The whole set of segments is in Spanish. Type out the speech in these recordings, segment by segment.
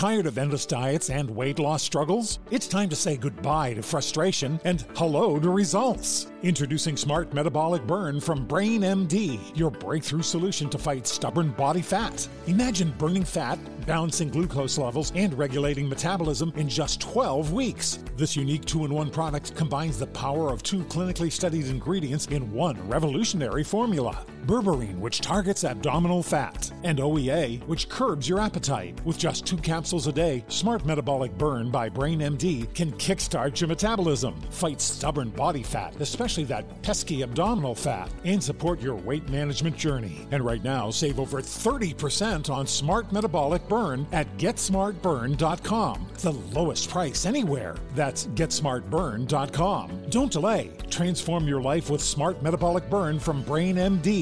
Tired of endless diets and weight loss struggles? It's time to say goodbye to frustration and hello to results. Introducing Smart Metabolic Burn from Brain MD, your breakthrough solution to fight stubborn body fat. Imagine burning fat, balancing glucose levels, and regulating metabolism in just 12 weeks. This unique two in one product combines the power of two clinically studied ingredients in one revolutionary formula berberine, which targets abdominal fat, and OEA, which curbs your appetite. With just two capsules a day, Smart Metabolic Burn by Brain MD can kickstart your metabolism, fight stubborn body fat, especially that pesky abdominal fat, and support your weight management journey. And right now, save over 30% on Smart Metabolic Burn at GetSmartBurn.com. The lowest price anywhere. That's GetSmartBurn.com. Don't delay. Transform your life with Smart Metabolic Burn from Brain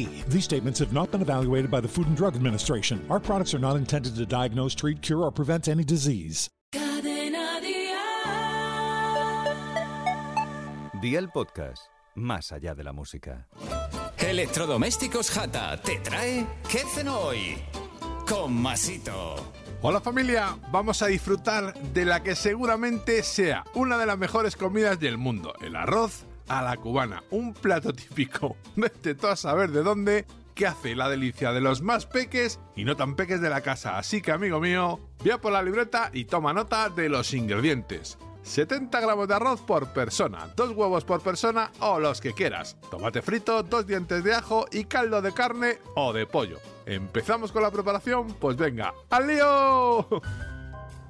MD. These statements have not been evaluated by the Food and Drug Administration. Our products are not intended to diagnose, treat, cure, or prevent any disease. Cadena Día el podcast, más allá de la música. Electrodomésticos Jata te trae ¿Qué cenó hoy? Con Masito. Hola familia, vamos a disfrutar de la que seguramente sea una de las mejores comidas del mundo, el arroz a la cubana, un plato típico, vete tú a saber de dónde, que hace la delicia de los más peques y no tan peques de la casa. Así que amigo mío, vea por la libreta y toma nota de los ingredientes. 70 gramos de arroz por persona, dos huevos por persona o los que quieras, tomate frito, dos dientes de ajo y caldo de carne o de pollo. ¿Empezamos con la preparación? Pues venga, ¡al lío!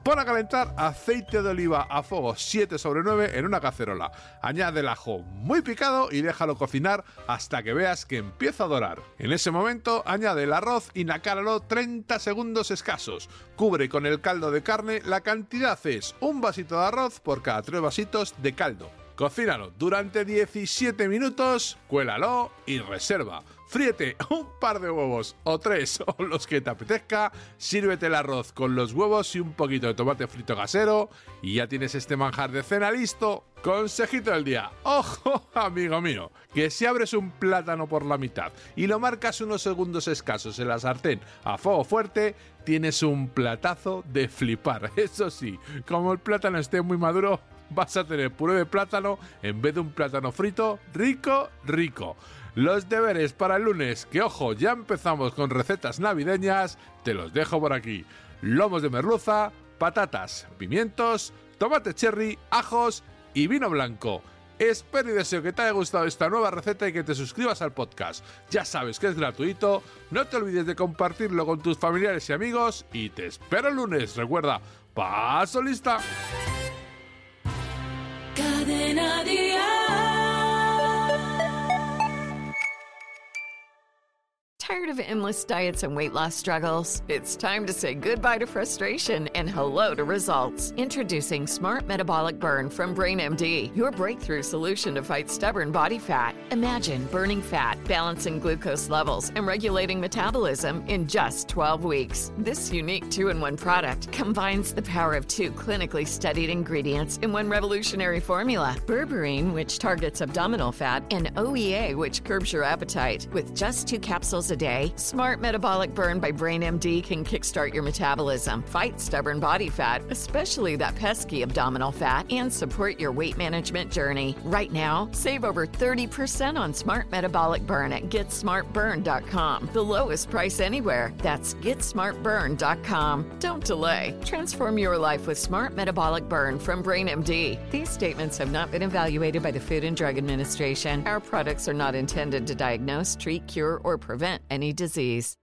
Pon a calentar aceite de oliva a fuego 7 sobre 9 en una cacerola. Añade el ajo muy picado y déjalo cocinar hasta que veas que empieza a dorar. En ese momento añade el arroz y nacáralo 30 segundos escasos. Cubre con el caldo de carne, la cantidad es un vasito de arroz por cada 3 vasitos de caldo. Cocínalo durante 17 minutos, cuélalo y reserva. Fríete un par de huevos o tres o los que te apetezca, sírvete el arroz con los huevos y un poquito de tomate frito casero y ya tienes este manjar de cena listo. Consejito del día, ojo amigo mío, que si abres un plátano por la mitad y lo marcas unos segundos escasos en la sartén a fuego fuerte, tienes un platazo de flipar. Eso sí, como el plátano esté muy maduro, vas a tener puré de plátano en vez de un plátano frito rico, rico. Los deberes para el lunes, que ojo, ya empezamos con recetas navideñas, te los dejo por aquí. Lomos de merluza, patatas, pimientos, tomate cherry, ajos y vino blanco. Espero y deseo que te haya gustado esta nueva receta y que te suscribas al podcast. Ya sabes que es gratuito, no te olvides de compartirlo con tus familiares y amigos y te espero el lunes. Recuerda, paso lista. Cadena Tired of endless diets and weight loss struggles? It's time to say goodbye to frustration and hello to results. Introducing Smart Metabolic Burn from Brain MD, your breakthrough solution to fight stubborn body fat. Imagine burning fat, balancing glucose levels, and regulating metabolism in just 12 weeks. This unique two in one product combines the power of two clinically studied ingredients in one revolutionary formula berberine, which targets abdominal fat, and OEA, which curbs your appetite. With just two capsules a day, Smart Metabolic Burn by BrainMD can kickstart your metabolism, fight stubborn body fat, especially that pesky abdominal fat, and support your weight management journey. Right now, save over 30% on Smart Metabolic Burn at GetSmartBurn.com. The lowest price anywhere. That's GetSmartBurn.com. Don't delay. Transform your life with Smart Metabolic Burn from BrainMD. These statements have not been evaluated by the Food and Drug Administration. Our products are not intended to diagnose, treat, cure, or prevent any disease.